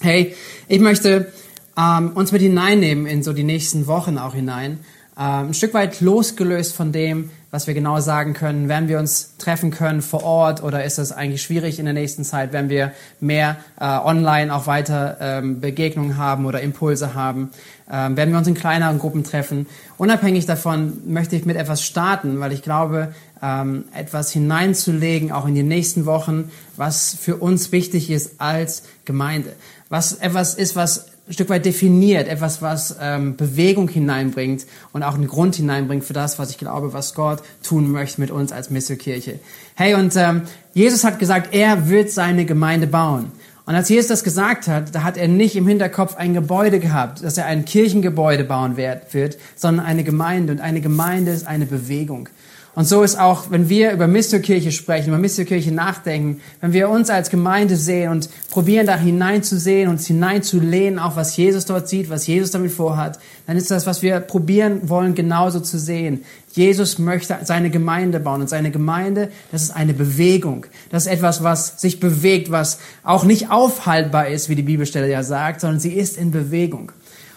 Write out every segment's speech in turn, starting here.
Hey, ich möchte ähm, uns mit hineinnehmen in so die nächsten Wochen auch hinein. Ähm, ein Stück weit losgelöst von dem, was wir genau sagen können. Werden wir uns treffen können vor Ort oder ist es eigentlich schwierig in der nächsten Zeit, wenn wir mehr äh, online auch weiter ähm, Begegnungen haben oder Impulse haben? Ähm, werden wir uns in kleineren Gruppen treffen? Unabhängig davon möchte ich mit etwas starten, weil ich glaube, ähm, etwas hineinzulegen, auch in die nächsten Wochen, was für uns wichtig ist als Gemeinde. Was etwas ist, was ein Stück weit definiert, etwas, was ähm, Bewegung hineinbringt und auch einen Grund hineinbringt für das, was ich glaube, was Gott tun möchte mit uns als Misselkirche. Hey, und ähm, Jesus hat gesagt, er wird seine Gemeinde bauen. Und als Jesus das gesagt hat, da hat er nicht im Hinterkopf ein Gebäude gehabt, dass er ein Kirchengebäude bauen wird, sondern eine Gemeinde. Und eine Gemeinde ist eine Bewegung. Und so ist auch, wenn wir über Misterkirche sprechen, über Misterkirche nachdenken, wenn wir uns als Gemeinde sehen und probieren, da hineinzusehen, uns hineinzulehnen, auch was Jesus dort sieht, was Jesus damit vorhat, dann ist das, was wir probieren wollen, genauso zu sehen. Jesus möchte seine Gemeinde bauen und seine Gemeinde, das ist eine Bewegung. Das ist etwas, was sich bewegt, was auch nicht aufhaltbar ist, wie die Bibelstelle ja sagt, sondern sie ist in Bewegung.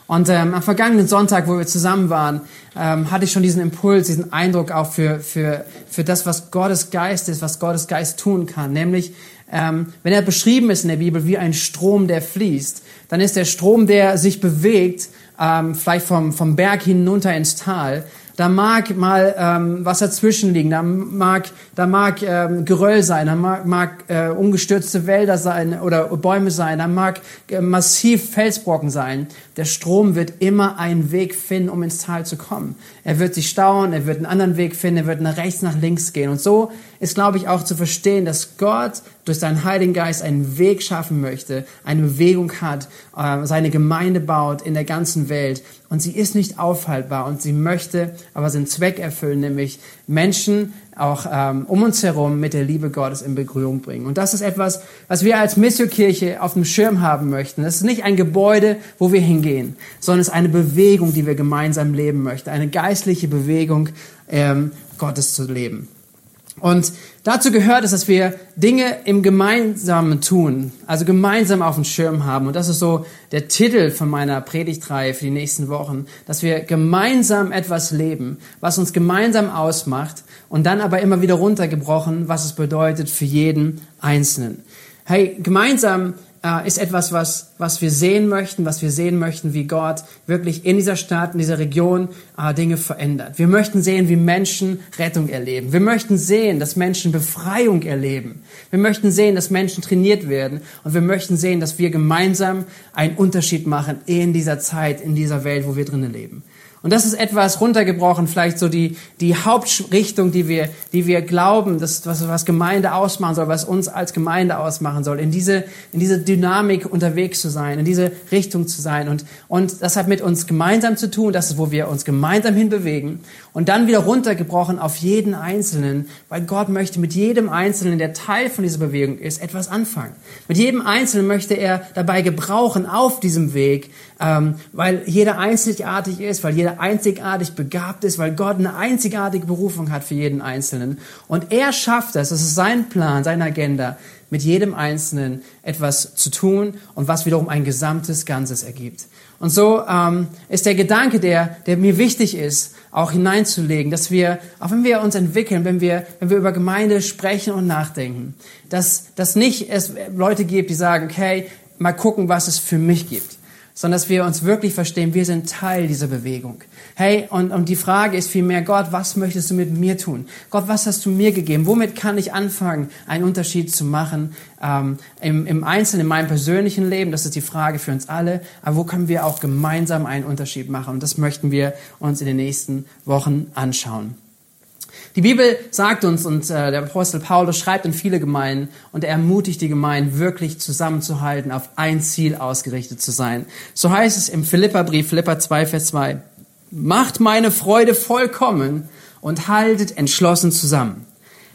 Und ähm, am vergangenen Sonntag, wo wir zusammen waren, ähm, hatte ich schon diesen Impuls, diesen Eindruck auch für, für, für das, was Gottes Geist ist, was Gottes Geist tun kann. Nämlich, ähm, wenn er beschrieben ist in der Bibel wie ein Strom, der fließt, dann ist der Strom, der sich bewegt, ähm, vielleicht vom, vom Berg hinunter ins Tal, da mag mal ähm, was dazwischen liegen, da mag, da mag ähm, Geröll sein, da mag, mag äh, umgestürzte Wälder sein oder Bäume sein, da mag äh, massiv Felsbrocken sein. Der Strom wird immer einen Weg finden, um ins Tal zu kommen. Er wird sich stauen, er wird einen anderen Weg finden, er wird nach rechts, nach links gehen. Und so ist, glaube ich, auch zu verstehen, dass Gott durch seinen Heiligen Geist einen Weg schaffen möchte, eine Bewegung hat, äh, seine Gemeinde baut in der ganzen Welt. Und sie ist nicht aufhaltbar und sie möchte aber seinen Zweck erfüllen, nämlich Menschen auch ähm, um uns herum mit der Liebe Gottes in Berührung bringen. Und das ist etwas, was wir als Missionkirche auf dem Schirm haben möchten. Das ist nicht ein Gebäude, wo wir hingehen, sondern es ist eine Bewegung, die wir gemeinsam leben möchten. Eine geistliche Bewegung, ähm, Gottes zu leben. Und dazu gehört es, dass wir Dinge im Gemeinsamen tun, also gemeinsam auf dem Schirm haben. Und das ist so der Titel von meiner Predigtreihe für die nächsten Wochen, dass wir gemeinsam etwas leben, was uns gemeinsam ausmacht und dann aber immer wieder runtergebrochen, was es bedeutet für jeden Einzelnen. Hey, gemeinsam äh, ist etwas, was, was wir sehen möchten, was wir sehen möchten, wie Gott wirklich in dieser Stadt, in dieser Region äh, Dinge verändert. Wir möchten sehen, wie Menschen Rettung erleben. Wir möchten sehen, dass Menschen Befreiung erleben. Wir möchten sehen, dass Menschen trainiert werden. Und wir möchten sehen, dass wir gemeinsam einen Unterschied machen in dieser Zeit, in dieser Welt, wo wir drinnen leben. Und das ist etwas runtergebrochen, vielleicht so die, die Hauptrichtung, die wir, die wir glauben, das, was, was Gemeinde ausmachen soll, was uns als Gemeinde ausmachen soll, in diese, in diese Dynamik unterwegs zu sein, in diese Richtung zu sein. Und, und das hat mit uns gemeinsam zu tun, das ist, wo wir uns gemeinsam hinbewegen. Und dann wieder runtergebrochen auf jeden Einzelnen, weil Gott möchte mit jedem Einzelnen, der Teil von dieser Bewegung ist, etwas anfangen. Mit jedem Einzelnen möchte er dabei gebrauchen auf diesem Weg, ähm, weil jeder einzigartig ist, weil jeder einzigartig begabt ist, weil Gott eine einzigartige Berufung hat für jeden Einzelnen. Und er schafft das, das ist sein Plan, seine Agenda, mit jedem Einzelnen etwas zu tun und was wiederum ein gesamtes Ganzes ergibt. Und so ähm, ist der Gedanke, der, der mir wichtig ist, auch hineinzulegen, dass wir, auch wenn wir uns entwickeln, wenn wir, wenn wir über Gemeinde sprechen und nachdenken, dass, dass nicht es Leute gibt, die sagen, okay, mal gucken, was es für mich gibt sondern dass wir uns wirklich verstehen, wir sind Teil dieser Bewegung. Hey, und, und die Frage ist vielmehr, Gott, was möchtest du mit mir tun? Gott, was hast du mir gegeben? Womit kann ich anfangen, einen Unterschied zu machen ähm, im, im Einzelnen, in meinem persönlichen Leben? Das ist die Frage für uns alle. Aber wo können wir auch gemeinsam einen Unterschied machen? Und das möchten wir uns in den nächsten Wochen anschauen. Die Bibel sagt uns, und äh, der Apostel Paulus schreibt in viele Gemeinden und er ermutigt die Gemeinden, wirklich zusammenzuhalten, auf ein Ziel ausgerichtet zu sein. So heißt es im Philipperbrief, Philippa 2, Vers 2, Macht meine Freude vollkommen und haltet entschlossen zusammen.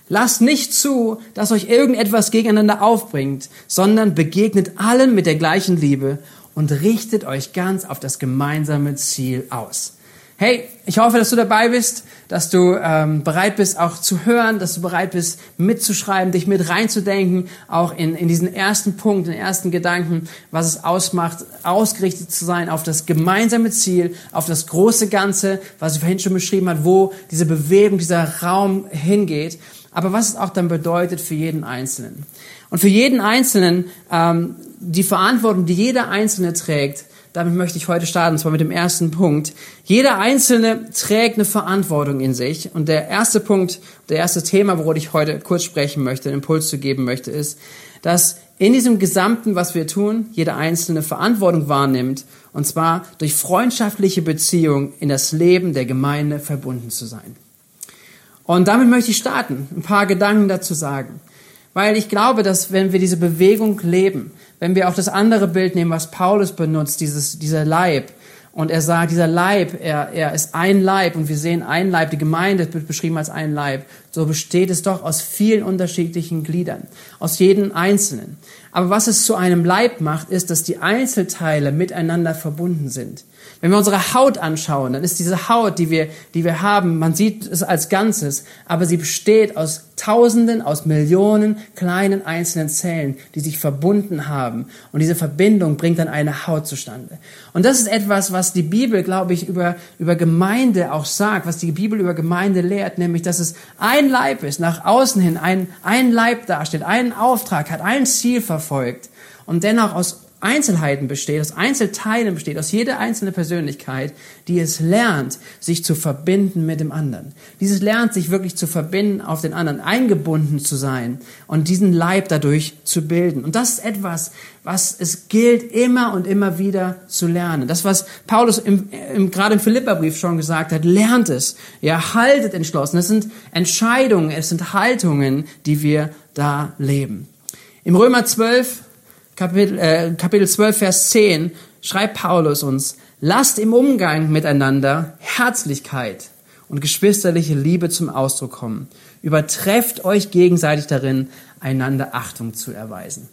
Lasst nicht zu, dass euch irgendetwas gegeneinander aufbringt, sondern begegnet allen mit der gleichen Liebe und richtet euch ganz auf das gemeinsame Ziel aus. Hey, ich hoffe, dass du dabei bist, dass du ähm, bereit bist, auch zu hören, dass du bereit bist, mitzuschreiben, dich mit reinzudenken, auch in, in diesen ersten Punkt, den ersten Gedanken, was es ausmacht, ausgerichtet zu sein auf das gemeinsame Ziel, auf das große Ganze, was ich vorhin schon beschrieben hat, wo diese Bewegung, dieser Raum hingeht, aber was es auch dann bedeutet für jeden Einzelnen. Und für jeden Einzelnen ähm, die Verantwortung, die jeder Einzelne trägt, damit möchte ich heute starten, und zwar mit dem ersten Punkt. Jeder Einzelne trägt eine Verantwortung in sich. Und der erste Punkt, der erste Thema, worüber ich heute kurz sprechen möchte, einen Impuls zu geben möchte, ist, dass in diesem Gesamten, was wir tun, jeder Einzelne Verantwortung wahrnimmt, und zwar durch freundschaftliche Beziehungen in das Leben der Gemeinde verbunden zu sein. Und damit möchte ich starten, ein paar Gedanken dazu sagen. Weil ich glaube, dass wenn wir diese Bewegung leben, wenn wir auch das andere Bild nehmen, was Paulus benutzt, dieses, dieser Leib, und er sagt, dieser Leib, er, er ist ein Leib und wir sehen ein Leib, die Gemeinde wird beschrieben als ein Leib. So besteht es doch aus vielen unterschiedlichen Gliedern, aus jedem Einzelnen. Aber was es zu einem Leib macht, ist, dass die Einzelteile miteinander verbunden sind. Wenn wir unsere Haut anschauen, dann ist diese Haut, die wir, die wir haben, man sieht es als Ganzes, aber sie besteht aus Tausenden, aus Millionen kleinen einzelnen Zellen, die sich verbunden haben. Und diese Verbindung bringt dann eine Haut zustande. Und das ist etwas, was die Bibel, glaube ich, über, über Gemeinde auch sagt, was die Bibel über Gemeinde lehrt, nämlich, dass es ein Leib ist, nach außen hin ein, ein Leib darstellt, einen Auftrag hat, ein Ziel verfolgt und dennoch aus Einzelheiten besteht, aus Einzelteilen besteht, aus jeder einzelnen Persönlichkeit, die es lernt, sich zu verbinden mit dem anderen. Dieses lernt, sich wirklich zu verbinden auf den anderen, eingebunden zu sein und diesen Leib dadurch zu bilden. Und das ist etwas, was es gilt, immer und immer wieder zu lernen. Das, was Paulus im, im, gerade im Philipperbrief schon gesagt hat, lernt es. Ja, haltet entschlossen. Das sind Entscheidungen, es sind Haltungen, die wir da leben. Im Römer 12 Kapitel, äh, Kapitel 12, Vers 10 schreibt Paulus uns, lasst im Umgang miteinander Herzlichkeit und geschwisterliche Liebe zum Ausdruck kommen. Übertrefft euch gegenseitig darin, einander Achtung zu erweisen.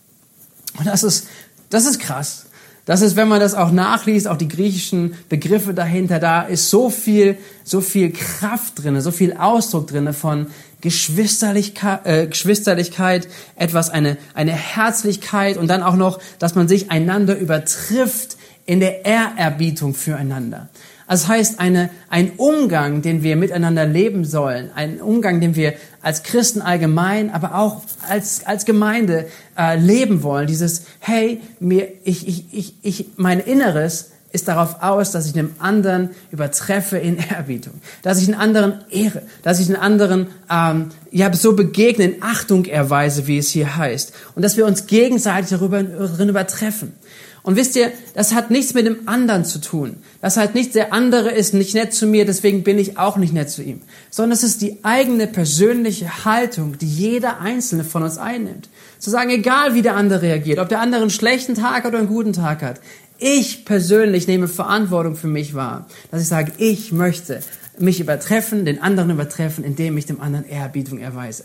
Und das ist, das ist krass. Das ist, wenn man das auch nachliest, auch die griechischen Begriffe dahinter, da ist so viel, so viel Kraft drinne, so viel Ausdruck drinne von Geschwisterlichkeit, äh, Geschwisterlichkeit, etwas, eine, eine Herzlichkeit und dann auch noch, dass man sich einander übertrifft in der Ehrerbietung füreinander. Also das heißt, eine, ein Umgang, den wir miteinander leben sollen, ein Umgang, den wir als Christen allgemein, aber auch als, als Gemeinde äh, leben wollen. Dieses, hey, mir, ich, ich, ich, ich, mein Inneres ist darauf aus, dass ich einem anderen übertreffe in Ehrbietung, dass ich einen anderen ehre, dass ich einen anderen ähm, ja so begegne, in Achtung erweise, wie es hier heißt, und dass wir uns gegenseitig darüber übertreffen. Und wisst ihr, das hat nichts mit dem anderen zu tun. Das hat nicht, der andere ist nicht nett zu mir, deswegen bin ich auch nicht nett zu ihm. Sondern es ist die eigene persönliche Haltung, die jeder Einzelne von uns einnimmt. Zu sagen, egal wie der andere reagiert, ob der andere einen schlechten Tag oder einen guten Tag hat, ich persönlich nehme Verantwortung für mich wahr, dass ich sage, ich möchte mich übertreffen, den anderen übertreffen, indem ich dem anderen Ehrerbietung erweise.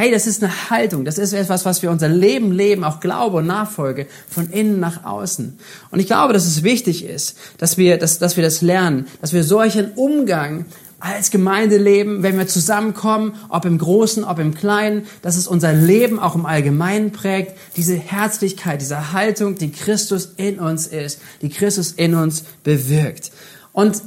Hey, das ist eine Haltung, das ist etwas, was wir unser Leben leben, auch Glaube und Nachfolge von innen nach außen. Und ich glaube, dass es wichtig ist, dass wir, dass, dass wir das lernen, dass wir solchen Umgang als Gemeinde leben, wenn wir zusammenkommen, ob im Großen, ob im Kleinen, dass es unser Leben auch im Allgemeinen prägt, diese Herzlichkeit, diese Haltung, die Christus in uns ist, die Christus in uns bewirkt. Und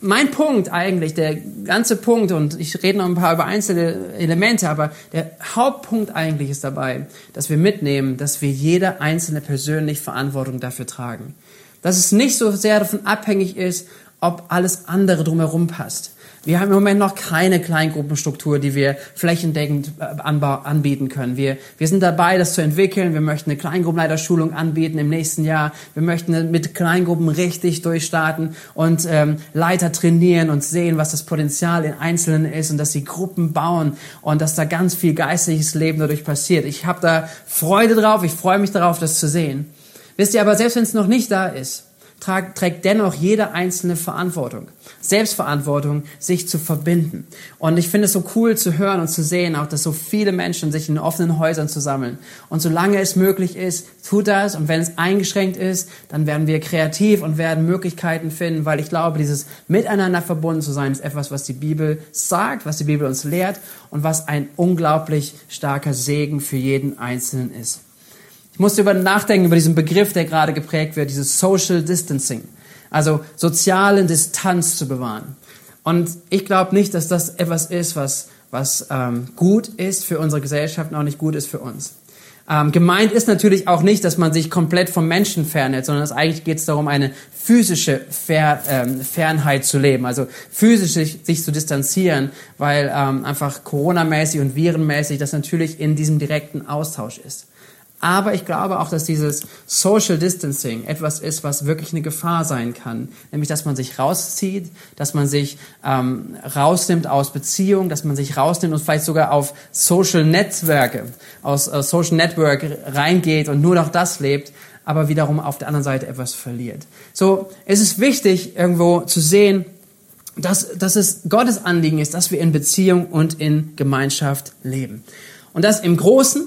mein Punkt eigentlich, der ganze Punkt, und ich rede noch ein paar über einzelne Elemente, aber der Hauptpunkt eigentlich ist dabei, dass wir mitnehmen, dass wir jeder Einzelne persönlich Verantwortung dafür tragen. Dass es nicht so sehr davon abhängig ist, ob alles andere drumherum passt. Wir haben im Moment noch keine Kleingruppenstruktur, die wir flächendeckend äh, anbieten können. Wir, wir sind dabei, das zu entwickeln. Wir möchten eine Kleingruppenleiterschulung anbieten im nächsten Jahr. Wir möchten mit Kleingruppen richtig durchstarten und ähm, Leiter trainieren und sehen, was das Potenzial in Einzelnen ist und dass sie Gruppen bauen und dass da ganz viel geistliches Leben dadurch passiert. Ich habe da Freude drauf. Ich freue mich darauf, das zu sehen. Wisst ihr aber, selbst wenn es noch nicht da ist, trägt dennoch jeder einzelne Verantwortung. Selbstverantwortung, sich zu verbinden. Und ich finde es so cool zu hören und zu sehen, auch dass so viele Menschen sich in offenen Häusern zusammeln. Und solange es möglich ist, tut das. Und wenn es eingeschränkt ist, dann werden wir kreativ und werden Möglichkeiten finden, weil ich glaube, dieses Miteinander verbunden zu sein, ist etwas, was die Bibel sagt, was die Bibel uns lehrt und was ein unglaublich starker Segen für jeden Einzelnen ist. Ich musste über nachdenken über diesen Begriff, der gerade geprägt wird, dieses Social Distancing, also soziale Distanz zu bewahren. Und ich glaube nicht, dass das etwas ist, was, was ähm, gut ist für unsere Gesellschaft und auch nicht gut ist für uns. Ähm, gemeint ist natürlich auch nicht, dass man sich komplett vom Menschen fernhält, sondern es eigentlich geht es darum, eine physische Fer ähm, Fernheit zu leben, also physisch sich, sich zu distanzieren, weil ähm, einfach Corona-mäßig und virenmäßig das natürlich in diesem direkten Austausch ist. Aber ich glaube auch, dass dieses Social Distancing etwas ist, was wirklich eine Gefahr sein kann. Nämlich, dass man sich rauszieht, dass man sich ähm, rausnimmt aus Beziehungen, dass man sich rausnimmt und vielleicht sogar auf Social Netzwerke, aus äh, Social Network reingeht und nur noch das lebt, aber wiederum auf der anderen Seite etwas verliert. So, es ist wichtig, irgendwo zu sehen, dass, dass es Gottes Anliegen ist, dass wir in Beziehung und in Gemeinschaft leben. Und das im Großen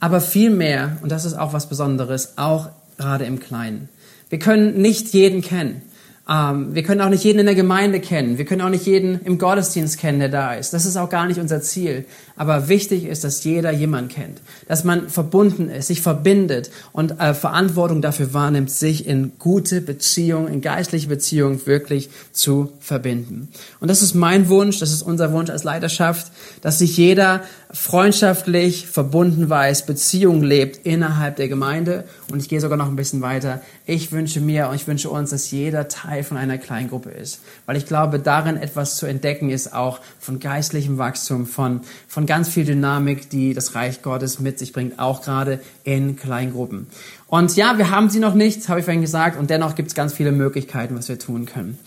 aber viel mehr, und das ist auch was Besonderes, auch gerade im Kleinen. Wir können nicht jeden kennen. Ähm, wir können auch nicht jeden in der Gemeinde kennen. Wir können auch nicht jeden im Gottesdienst kennen, der da ist. Das ist auch gar nicht unser Ziel. Aber wichtig ist, dass jeder jemand kennt. Dass man verbunden ist, sich verbindet und äh, Verantwortung dafür wahrnimmt, sich in gute Beziehungen, in geistliche Beziehungen wirklich zu verbinden. Und das ist mein Wunsch, das ist unser Wunsch als Leiterschaft, dass sich jeder freundschaftlich verbunden weiß, Beziehungen lebt innerhalb der Gemeinde. Und ich gehe sogar noch ein bisschen weiter. Ich wünsche mir und ich wünsche uns, dass jeder Teil von einer Kleingruppe ist. Weil ich glaube, darin etwas zu entdecken ist auch von geistlichem Wachstum, von, von ganz viel Dynamik, die das Reich Gottes mit sich bringt, auch gerade in Kleingruppen. Und ja, wir haben sie noch nicht, habe ich vorhin gesagt, und dennoch gibt es ganz viele Möglichkeiten, was wir tun können.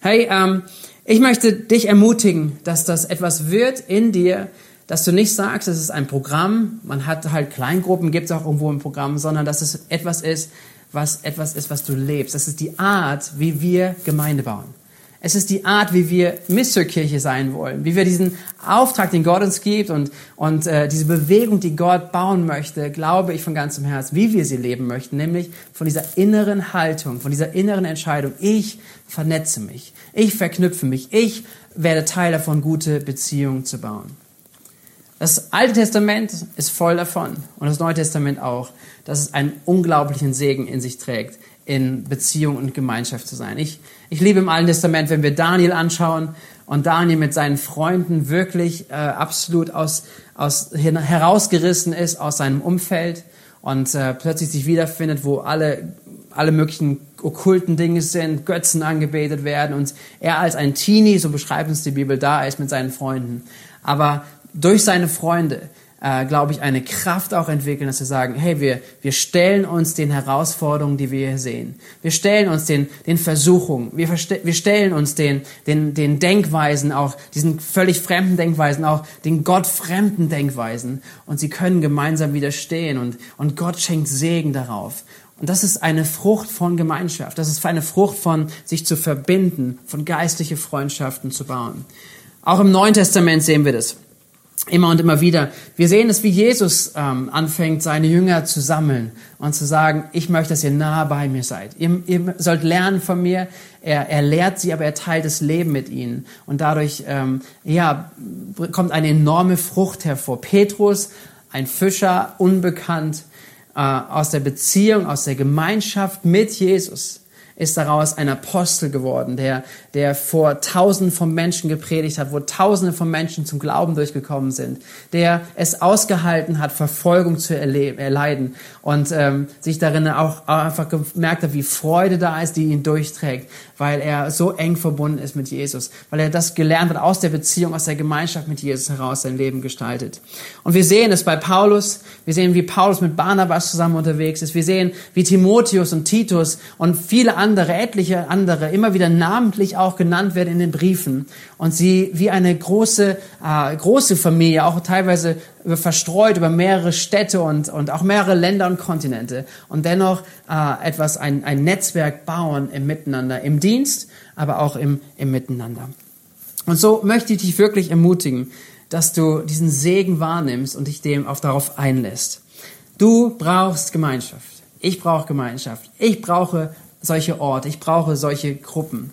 Hey, ähm, ich möchte dich ermutigen, dass das etwas wird in dir, dass du nicht sagst, es ist ein Programm, man hat halt Kleingruppen, gibt es auch irgendwo im Programm, sondern dass es etwas ist, was etwas ist, was du lebst. Das ist die Art, wie wir Gemeinde bauen. Es ist die Art, wie wir Misserkirche sein wollen, wie wir diesen Auftrag, den Gott uns gibt und, und äh, diese Bewegung, die Gott bauen möchte, glaube ich von ganzem Herzen, wie wir sie leben möchten, nämlich von dieser inneren Haltung, von dieser inneren Entscheidung. Ich vernetze mich, ich verknüpfe mich, ich werde Teil davon, gute Beziehungen zu bauen. Das Alte Testament ist voll davon und das Neue Testament auch, dass es einen unglaublichen Segen in sich trägt, in Beziehung und Gemeinschaft zu sein. Ich, ich liebe im Alten Testament, wenn wir Daniel anschauen und Daniel mit seinen Freunden wirklich äh, absolut aus, aus, herausgerissen ist aus seinem Umfeld und äh, plötzlich sich wiederfindet, wo alle, alle möglichen okkulten Dinge sind, Götzen angebetet werden und er als ein Teenie, so beschreibt uns die Bibel, da ist mit seinen Freunden. Aber durch seine Freunde, äh, glaube ich, eine Kraft auch entwickeln, dass wir sagen, hey, wir, wir stellen uns den Herausforderungen, die wir hier sehen. Wir stellen uns den, den Versuchungen. Wir, wir stellen uns den, den, den Denkweisen, auch diesen völlig fremden Denkweisen, auch den gottfremden Denkweisen. Und sie können gemeinsam widerstehen und, und Gott schenkt Segen darauf. Und das ist eine Frucht von Gemeinschaft. Das ist eine Frucht von sich zu verbinden, von geistliche Freundschaften zu bauen. Auch im Neuen Testament sehen wir das. Immer und immer wieder. Wir sehen es, wie Jesus ähm, anfängt, seine Jünger zu sammeln und zu sagen, ich möchte, dass ihr nah bei mir seid. Ihr, ihr sollt lernen von mir. Er, er lehrt sie, aber er teilt das Leben mit ihnen. Und dadurch ja, kommt eine enorme Frucht hervor. Petrus, ein Fischer, unbekannt, äh, aus der Beziehung, aus der Gemeinschaft mit Jesus ist daraus ein Apostel geworden, der, der vor Tausenden von Menschen gepredigt hat, wo Tausende von Menschen zum Glauben durchgekommen sind, der es ausgehalten hat, Verfolgung zu erleiden und ähm, sich darin auch einfach gemerkt hat, wie Freude da ist, die ihn durchträgt, weil er so eng verbunden ist mit Jesus, weil er das gelernt hat aus der Beziehung, aus der Gemeinschaft mit Jesus heraus sein Leben gestaltet. Und wir sehen es bei Paulus, wir sehen, wie Paulus mit Barnabas zusammen unterwegs ist, wir sehen, wie Timotheus und Titus und viele andere etliche andere, immer wieder namentlich auch genannt werden in den Briefen. Und sie wie eine große, äh, große Familie, auch teilweise verstreut über mehrere Städte und, und auch mehrere Länder und Kontinente und dennoch äh, etwas, ein, ein Netzwerk bauen im Miteinander, im Dienst, aber auch im, im Miteinander. Und so möchte ich dich wirklich ermutigen, dass du diesen Segen wahrnimmst und dich dem auch darauf einlässt. Du brauchst Gemeinschaft. Ich brauche Gemeinschaft. Ich brauche solche Orte. Ich brauche solche Gruppen.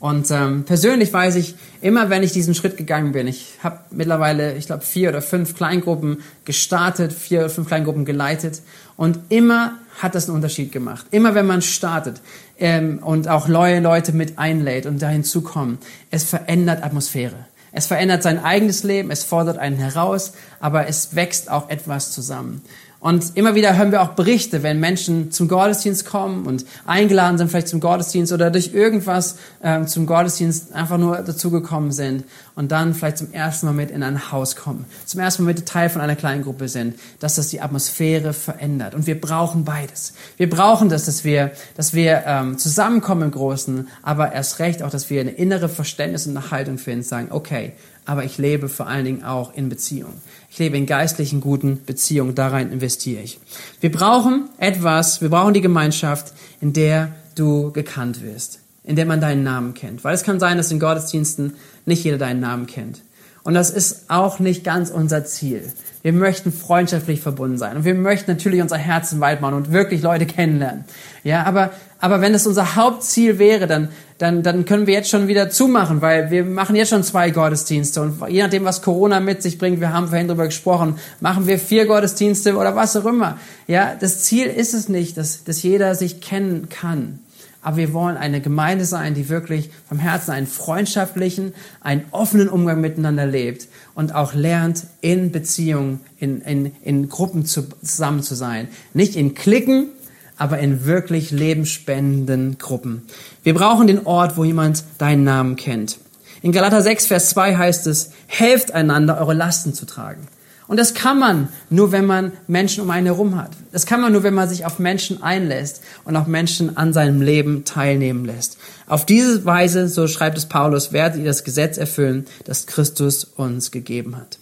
Und ähm, persönlich weiß ich, immer wenn ich diesen Schritt gegangen bin, ich habe mittlerweile, ich glaube, vier oder fünf Kleingruppen gestartet, vier oder fünf Kleingruppen geleitet und immer hat das einen Unterschied gemacht. Immer wenn man startet ähm, und auch neue Leute mit einlädt und da hinzukommen, es verändert Atmosphäre. Es verändert sein eigenes Leben, es fordert einen heraus, aber es wächst auch etwas zusammen. Und immer wieder hören wir auch Berichte, wenn Menschen zum Gottesdienst kommen und eingeladen sind vielleicht zum Gottesdienst oder durch irgendwas äh, zum Gottesdienst einfach nur dazugekommen sind und dann vielleicht zum ersten Mal mit in ein Haus kommen, zum ersten Mal mit Teil von einer kleinen Gruppe sind, dass das die Atmosphäre verändert. Und wir brauchen beides. Wir brauchen das, dass wir, dass wir ähm, zusammenkommen im Großen, aber erst recht auch, dass wir eine innere Verständnis und eine Haltung finden, sagen, okay, aber ich lebe vor allen Dingen auch in Beziehung. Ich lebe in geistlichen, guten Beziehungen. Da rein investiere ich. Wir brauchen etwas, wir brauchen die Gemeinschaft, in der du gekannt wirst, in der man deinen Namen kennt. Weil es kann sein, dass in Gottesdiensten nicht jeder deinen Namen kennt. Und das ist auch nicht ganz unser Ziel. Wir möchten freundschaftlich verbunden sein und wir möchten natürlich unser Herzen weit machen und wirklich Leute kennenlernen. Ja, aber, aber wenn es unser Hauptziel wäre, dann, dann, dann können wir jetzt schon wieder zumachen, weil wir machen jetzt schon zwei Gottesdienste und je nachdem, was Corona mit sich bringt, wir haben vorhin darüber gesprochen, machen wir vier Gottesdienste oder was auch immer. Ja, das Ziel ist es nicht, dass, dass jeder sich kennen kann. Aber wir wollen eine Gemeinde sein, die wirklich vom Herzen einen freundschaftlichen, einen offenen Umgang miteinander lebt und auch lernt, in Beziehungen, in, in, in Gruppen zu, zusammen zu sein. Nicht in Klicken, aber in wirklich lebensspendenden Gruppen. Wir brauchen den Ort, wo jemand deinen Namen kennt. In Galater 6, Vers 2 heißt es, helft einander, eure Lasten zu tragen. Und das kann man nur, wenn man Menschen um einen herum hat. Das kann man nur, wenn man sich auf Menschen einlässt und auch Menschen an seinem Leben teilnehmen lässt. Auf diese Weise, so schreibt es Paulus, werdet ihr das Gesetz erfüllen, das Christus uns gegeben hat.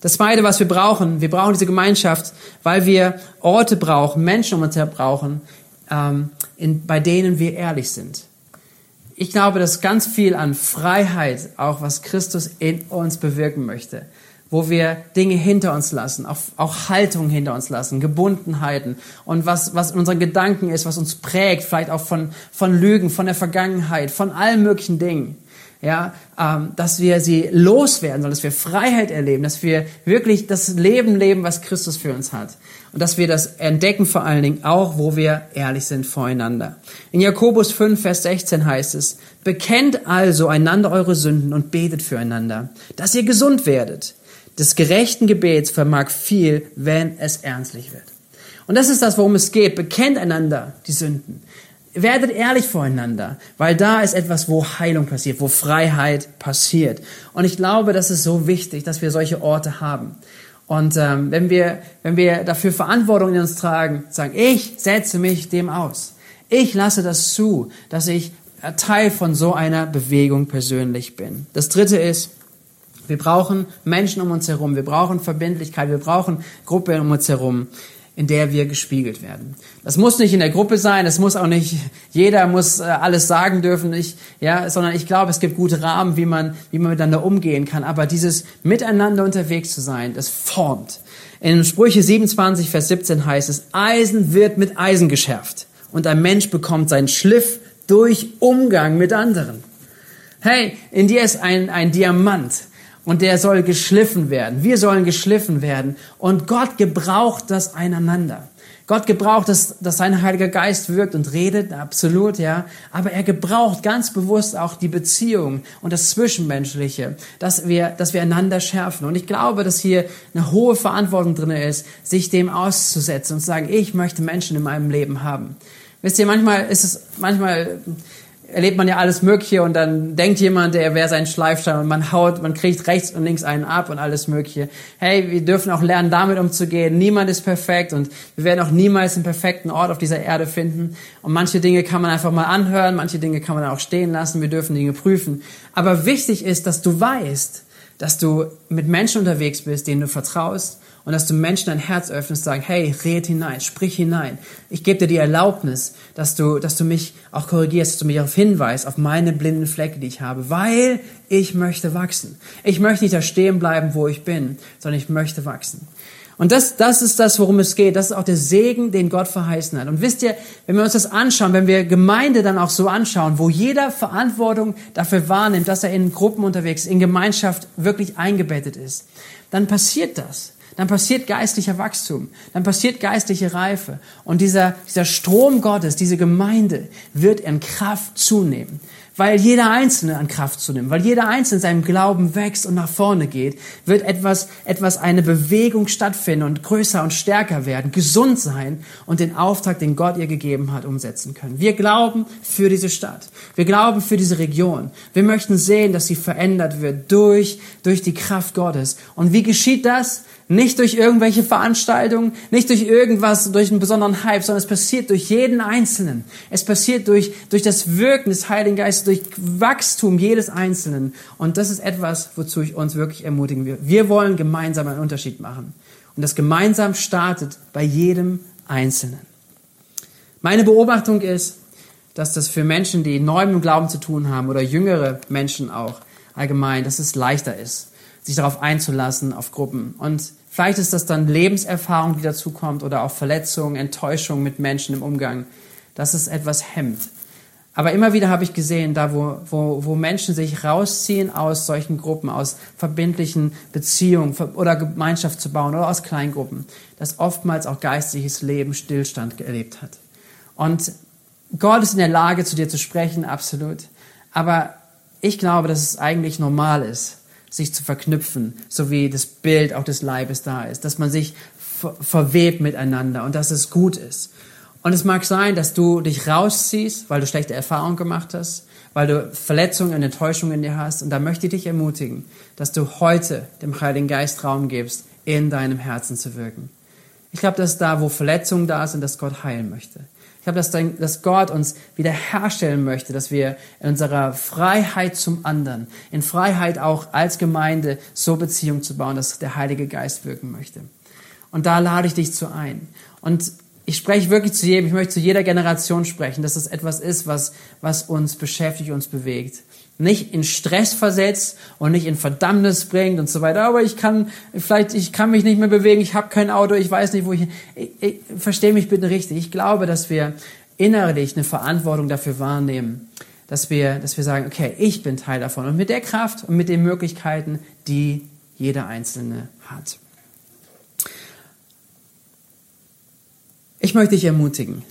Das Zweite, was wir brauchen, wir brauchen diese Gemeinschaft, weil wir Orte brauchen, Menschen um uns her brauchen, ähm, in, bei denen wir ehrlich sind. Ich glaube, dass ganz viel an Freiheit, auch was Christus in uns bewirken möchte, wo wir Dinge hinter uns lassen, auch, auch Haltung hinter uns lassen, Gebundenheiten und was, was in unseren Gedanken ist, was uns prägt, vielleicht auch von, von Lügen, von der Vergangenheit, von allen möglichen Dingen. Ja, ähm, dass wir sie loswerden, dass wir Freiheit erleben, dass wir wirklich das Leben leben, was Christus für uns hat. Und dass wir das entdecken vor allen Dingen auch, wo wir ehrlich sind voreinander. In Jakobus 5, Vers 16 heißt es, bekennt also einander eure Sünden und betet füreinander, dass ihr gesund werdet des gerechten Gebets vermag viel, wenn es ernstlich wird. Und das ist das, worum es geht. Bekennt einander die Sünden. Werdet ehrlich voreinander, weil da ist etwas, wo Heilung passiert, wo Freiheit passiert. Und ich glaube, das ist so wichtig, dass wir solche Orte haben. Und ähm, wenn, wir, wenn wir dafür Verantwortung in uns tragen, sagen, ich setze mich dem aus. Ich lasse das zu, dass ich Teil von so einer Bewegung persönlich bin. Das Dritte ist, wir brauchen Menschen um uns herum, wir brauchen Verbindlichkeit, wir brauchen Gruppe um uns herum, in der wir gespiegelt werden. Das muss nicht in der Gruppe sein, es muss auch nicht, jeder muss äh, alles sagen dürfen, ich, ja, sondern ich glaube, es gibt gute Rahmen, wie man, wie man miteinander umgehen kann. Aber dieses Miteinander unterwegs zu sein, das formt. In Sprüche 27, Vers 17 heißt es, Eisen wird mit Eisen geschärft und ein Mensch bekommt seinen Schliff durch Umgang mit anderen. Hey, in dir ist ein, ein Diamant und der soll geschliffen werden. Wir sollen geschliffen werden. Und Gott gebraucht das einander. Gott gebraucht, dass, dass sein Heiliger Geist wirkt und redet, absolut, ja. Aber er gebraucht ganz bewusst auch die Beziehung und das Zwischenmenschliche, dass wir, dass wir einander schärfen. Und ich glaube, dass hier eine hohe Verantwortung drin ist, sich dem auszusetzen und zu sagen, ich möchte Menschen in meinem Leben haben. Wisst ihr, manchmal ist es, manchmal erlebt man ja alles Mögliche und dann denkt jemand, der wäre sein Schleifstein und man haut, man kriegt rechts und links einen ab und alles Mögliche. Hey, wir dürfen auch lernen, damit umzugehen. Niemand ist perfekt und wir werden auch niemals einen perfekten Ort auf dieser Erde finden. Und manche Dinge kann man einfach mal anhören, manche Dinge kann man auch stehen lassen. Wir dürfen Dinge prüfen. Aber wichtig ist, dass du weißt, dass du mit Menschen unterwegs bist, denen du vertraust und dass du Menschen dein Herz öffnest, sagen, hey, red hinein, sprich hinein. Ich gebe dir die Erlaubnis, dass du, dass du mich auch korrigierst, dass du mich darauf hinweist, auf meine blinden Flecke, die ich habe, weil ich möchte wachsen. Ich möchte nicht da stehen bleiben, wo ich bin, sondern ich möchte wachsen. Und das, das ist das, worum es geht. Das ist auch der Segen, den Gott verheißen hat. Und wisst ihr, wenn wir uns das anschauen, wenn wir Gemeinde dann auch so anschauen, wo jeder Verantwortung dafür wahrnimmt, dass er in Gruppen unterwegs in Gemeinschaft wirklich eingebettet ist, dann passiert das dann passiert geistlicher Wachstum, dann passiert geistliche Reife. Und dieser, dieser Strom Gottes, diese Gemeinde wird in Kraft zunehmen weil jeder Einzelne an Kraft zunimmt, weil jeder Einzelne in seinem Glauben wächst und nach vorne geht, wird etwas, etwas, eine Bewegung stattfinden und größer und stärker werden, gesund sein und den Auftrag, den Gott ihr gegeben hat, umsetzen können. Wir glauben für diese Stadt. Wir glauben für diese Region. Wir möchten sehen, dass sie verändert wird durch, durch die Kraft Gottes. Und wie geschieht das? Nicht durch irgendwelche Veranstaltungen, nicht durch irgendwas, durch einen besonderen Hype, sondern es passiert durch jeden Einzelnen. Es passiert durch, durch das Wirken des Heiligen Geistes, durch Wachstum jedes Einzelnen. Und das ist etwas, wozu ich uns wirklich ermutigen will. Wir wollen gemeinsam einen Unterschied machen. Und das gemeinsam startet bei jedem Einzelnen. Meine Beobachtung ist, dass das für Menschen, die neu mit dem Glauben zu tun haben oder jüngere Menschen auch allgemein, dass es leichter ist, sich darauf einzulassen, auf Gruppen. Und Vielleicht ist das dann Lebenserfahrung, die dazukommt oder auch Verletzungen, Enttäuschung mit Menschen im Umgang, dass es etwas hemmt. Aber immer wieder habe ich gesehen, da wo, wo, wo Menschen sich rausziehen aus solchen Gruppen, aus verbindlichen Beziehungen oder Gemeinschaft zu bauen oder aus Kleingruppen, dass oftmals auch geistliches Leben Stillstand erlebt hat. Und Gott ist in der Lage, zu dir zu sprechen, absolut. Aber ich glaube, dass es eigentlich normal ist, sich zu verknüpfen, so wie das Bild auch des Leibes da ist, dass man sich ver verwebt miteinander und dass es gut ist. Und es mag sein, dass du dich rausziehst, weil du schlechte Erfahrungen gemacht hast, weil du Verletzungen und Enttäuschungen in dir hast. Und da möchte ich dich ermutigen, dass du heute dem Heiligen Geist Raum gibst, in deinem Herzen zu wirken. Ich glaube, dass da, wo Verletzungen da sind, dass Gott heilen möchte. Ich glaube, dass, dass Gott uns wiederherstellen möchte, dass wir in unserer Freiheit zum anderen, in Freiheit auch als Gemeinde so Beziehung zu bauen, dass der Heilige Geist wirken möchte. Und da lade ich dich zu ein. Und ich spreche wirklich zu jedem, ich möchte zu jeder Generation sprechen, dass es etwas ist, was, was uns beschäftigt, uns bewegt nicht in Stress versetzt und nicht in Verdammnis bringt und so weiter. Aber ich kann vielleicht, ich kann mich nicht mehr bewegen, ich habe kein Auto, ich weiß nicht, wo ich. ich, ich Verstehe mich bitte richtig. Ich glaube, dass wir innerlich eine Verantwortung dafür wahrnehmen, dass wir, dass wir sagen, okay, ich bin Teil davon und mit der Kraft und mit den Möglichkeiten, die jeder Einzelne hat. Ich möchte dich ermutigen,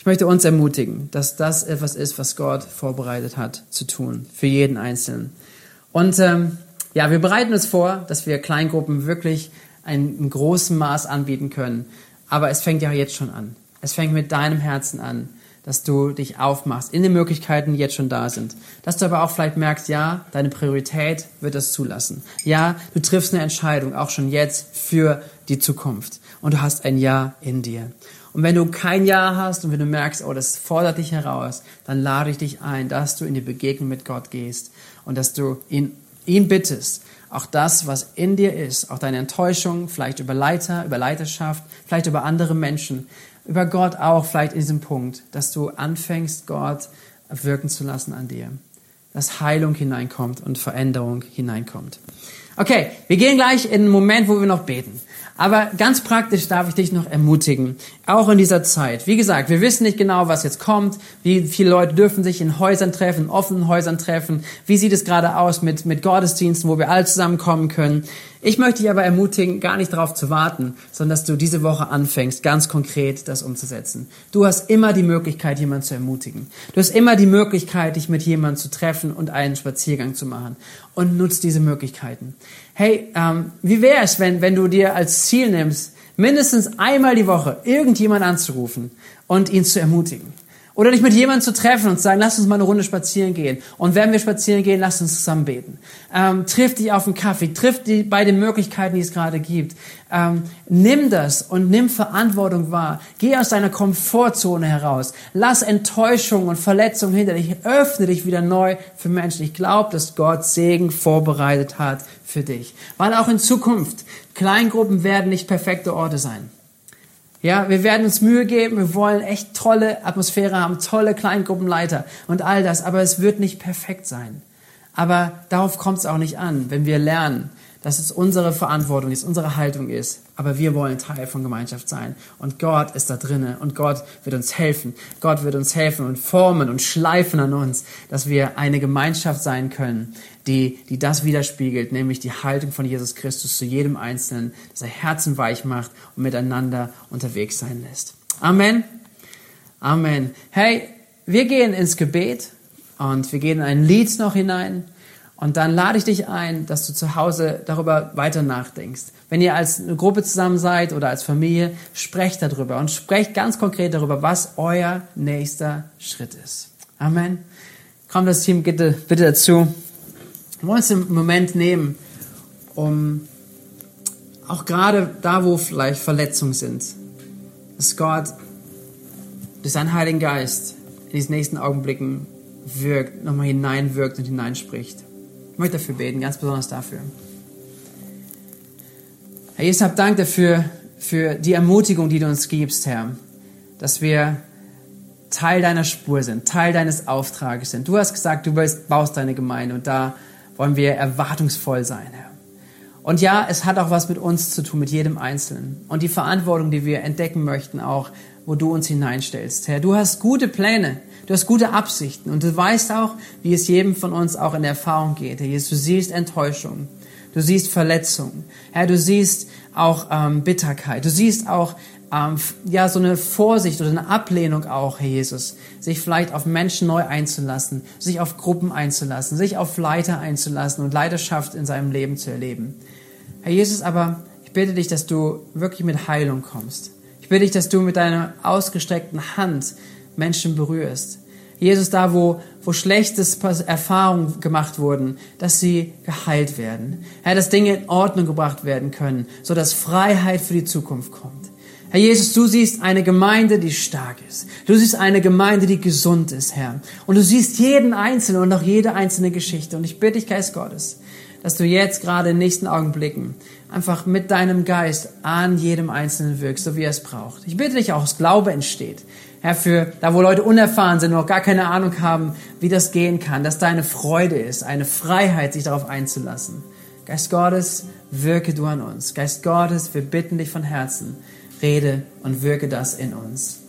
ich möchte uns ermutigen, dass das etwas ist, was Gott vorbereitet hat zu tun, für jeden Einzelnen. Und ähm, ja, wir bereiten uns vor, dass wir Kleingruppen wirklich ein, in großem Maß anbieten können. Aber es fängt ja jetzt schon an. Es fängt mit deinem Herzen an, dass du dich aufmachst in den Möglichkeiten, die jetzt schon da sind. Dass du aber auch vielleicht merkst, ja, deine Priorität wird das zulassen. Ja, du triffst eine Entscheidung, auch schon jetzt, für die Zukunft. Und du hast ein Ja in dir. Und wenn du kein Ja hast und wenn du merkst, oh, das fordert dich heraus, dann lade ich dich ein, dass du in die Begegnung mit Gott gehst und dass du ihn, ihn bittest, auch das, was in dir ist, auch deine Enttäuschung, vielleicht über Leiter, über Leiterschaft, vielleicht über andere Menschen, über Gott auch, vielleicht in diesem Punkt, dass du anfängst, Gott wirken zu lassen an dir. Dass Heilung hineinkommt und Veränderung hineinkommt. Okay, wir gehen gleich in einen Moment, wo wir noch beten. Aber ganz praktisch darf ich dich noch ermutigen, auch in dieser Zeit. Wie gesagt, wir wissen nicht genau, was jetzt kommt, wie viele Leute dürfen sich in Häusern treffen, in offenen Häusern treffen. Wie sieht es gerade aus mit, mit Gottesdiensten, wo wir alle zusammenkommen können? Ich möchte dich aber ermutigen, gar nicht darauf zu warten, sondern dass du diese Woche anfängst, ganz konkret das umzusetzen. Du hast immer die Möglichkeit, jemanden zu ermutigen. Du hast immer die Möglichkeit, dich mit jemandem zu treffen und einen Spaziergang zu machen. Und nutzt diese Möglichkeiten. Hey, ähm, wie wäre es, wenn, wenn du dir als Ziel nimmst, mindestens einmal die Woche irgendjemand anzurufen und ihn zu ermutigen? Oder dich mit jemandem zu treffen und zu sagen, lass uns mal eine Runde spazieren gehen. Und wenn wir spazieren gehen, lass uns zusammen beten. Ähm, triff dich auf einen Kaffee, triff dich bei den Möglichkeiten, die es gerade gibt. Ähm, nimm das und nimm Verantwortung wahr. Geh aus deiner Komfortzone heraus. Lass Enttäuschung und Verletzung hinter dich. Öffne dich wieder neu für Menschen. Ich glaube, dass Gott Segen vorbereitet hat für dich. Weil auch in Zukunft Kleingruppen werden nicht perfekte Orte sein. Ja, wir werden uns Mühe geben, wir wollen echt tolle Atmosphäre haben, tolle Kleingruppenleiter und all das, aber es wird nicht perfekt sein. Aber darauf kommt es auch nicht an, wenn wir lernen, dass es unsere Verantwortung ist, unsere Haltung ist. Aber wir wollen Teil von Gemeinschaft sein. Und Gott ist da drinnen. Und Gott wird uns helfen. Gott wird uns helfen und formen und schleifen an uns, dass wir eine Gemeinschaft sein können, die, die das widerspiegelt, nämlich die Haltung von Jesus Christus zu jedem Einzelnen, dass er Herzen weich macht und miteinander unterwegs sein lässt. Amen. Amen. Hey, wir gehen ins Gebet und wir gehen in ein Lied noch hinein. Und dann lade ich dich ein, dass du zu Hause darüber weiter nachdenkst. Wenn ihr als eine Gruppe zusammen seid oder als Familie, sprecht darüber und sprecht ganz konkret darüber, was euer nächster Schritt ist. Amen. Komm das Team bitte, bitte dazu. Wir wollen uns einen Moment nehmen, um auch gerade da, wo vielleicht Verletzungen sind, dass Gott durch seinen Heiligen Geist in diesen nächsten Augenblicken wirkt, nochmal hineinwirkt und hineinspricht. Möchte dafür beten, ganz besonders dafür. Herr Jesus, hab Dank dafür, für die Ermutigung, die du uns gibst, Herr, dass wir Teil deiner Spur sind, Teil deines Auftrages sind. Du hast gesagt, du baust deine Gemeinde und da wollen wir erwartungsvoll sein, Herr. Und ja, es hat auch was mit uns zu tun, mit jedem Einzelnen. Und die Verantwortung, die wir entdecken möchten, auch, wo du uns hineinstellst. Herr, du hast gute Pläne, du hast gute Absichten und du weißt auch, wie es jedem von uns auch in Erfahrung geht. Herr Jesus, du siehst Enttäuschung, du siehst Verletzung, Herr, du siehst auch ähm, Bitterkeit, du siehst auch ähm, ja, so eine Vorsicht oder eine Ablehnung auch, Herr Jesus, sich vielleicht auf Menschen neu einzulassen, sich auf Gruppen einzulassen, sich auf Leiter einzulassen und Leidenschaft in seinem Leben zu erleben. Herr Jesus, aber ich bitte dich, dass du wirklich mit Heilung kommst. Ich bitte dich, dass du mit deiner ausgestreckten Hand Menschen berührst. Jesus, da wo, wo schlechtes Erfahrungen gemacht wurden, dass sie geheilt werden. Herr, dass Dinge in Ordnung gebracht werden können, so dass Freiheit für die Zukunft kommt. Herr Jesus, du siehst eine Gemeinde, die stark ist. Du siehst eine Gemeinde, die gesund ist, Herr. Und du siehst jeden Einzelnen und auch jede einzelne Geschichte. Und ich bitte dich, Geist Gottes, dass du jetzt gerade in den nächsten Augenblicken einfach mit deinem Geist an jedem Einzelnen wirkst, so wie er es braucht. Ich bitte dich auch, dass Glaube entsteht. Herr, für da, wo Leute unerfahren sind und auch gar keine Ahnung haben, wie das gehen kann, dass da eine Freude ist, eine Freiheit, sich darauf einzulassen. Geist Gottes, wirke du an uns. Geist Gottes, wir bitten dich von Herzen, rede und wirke das in uns.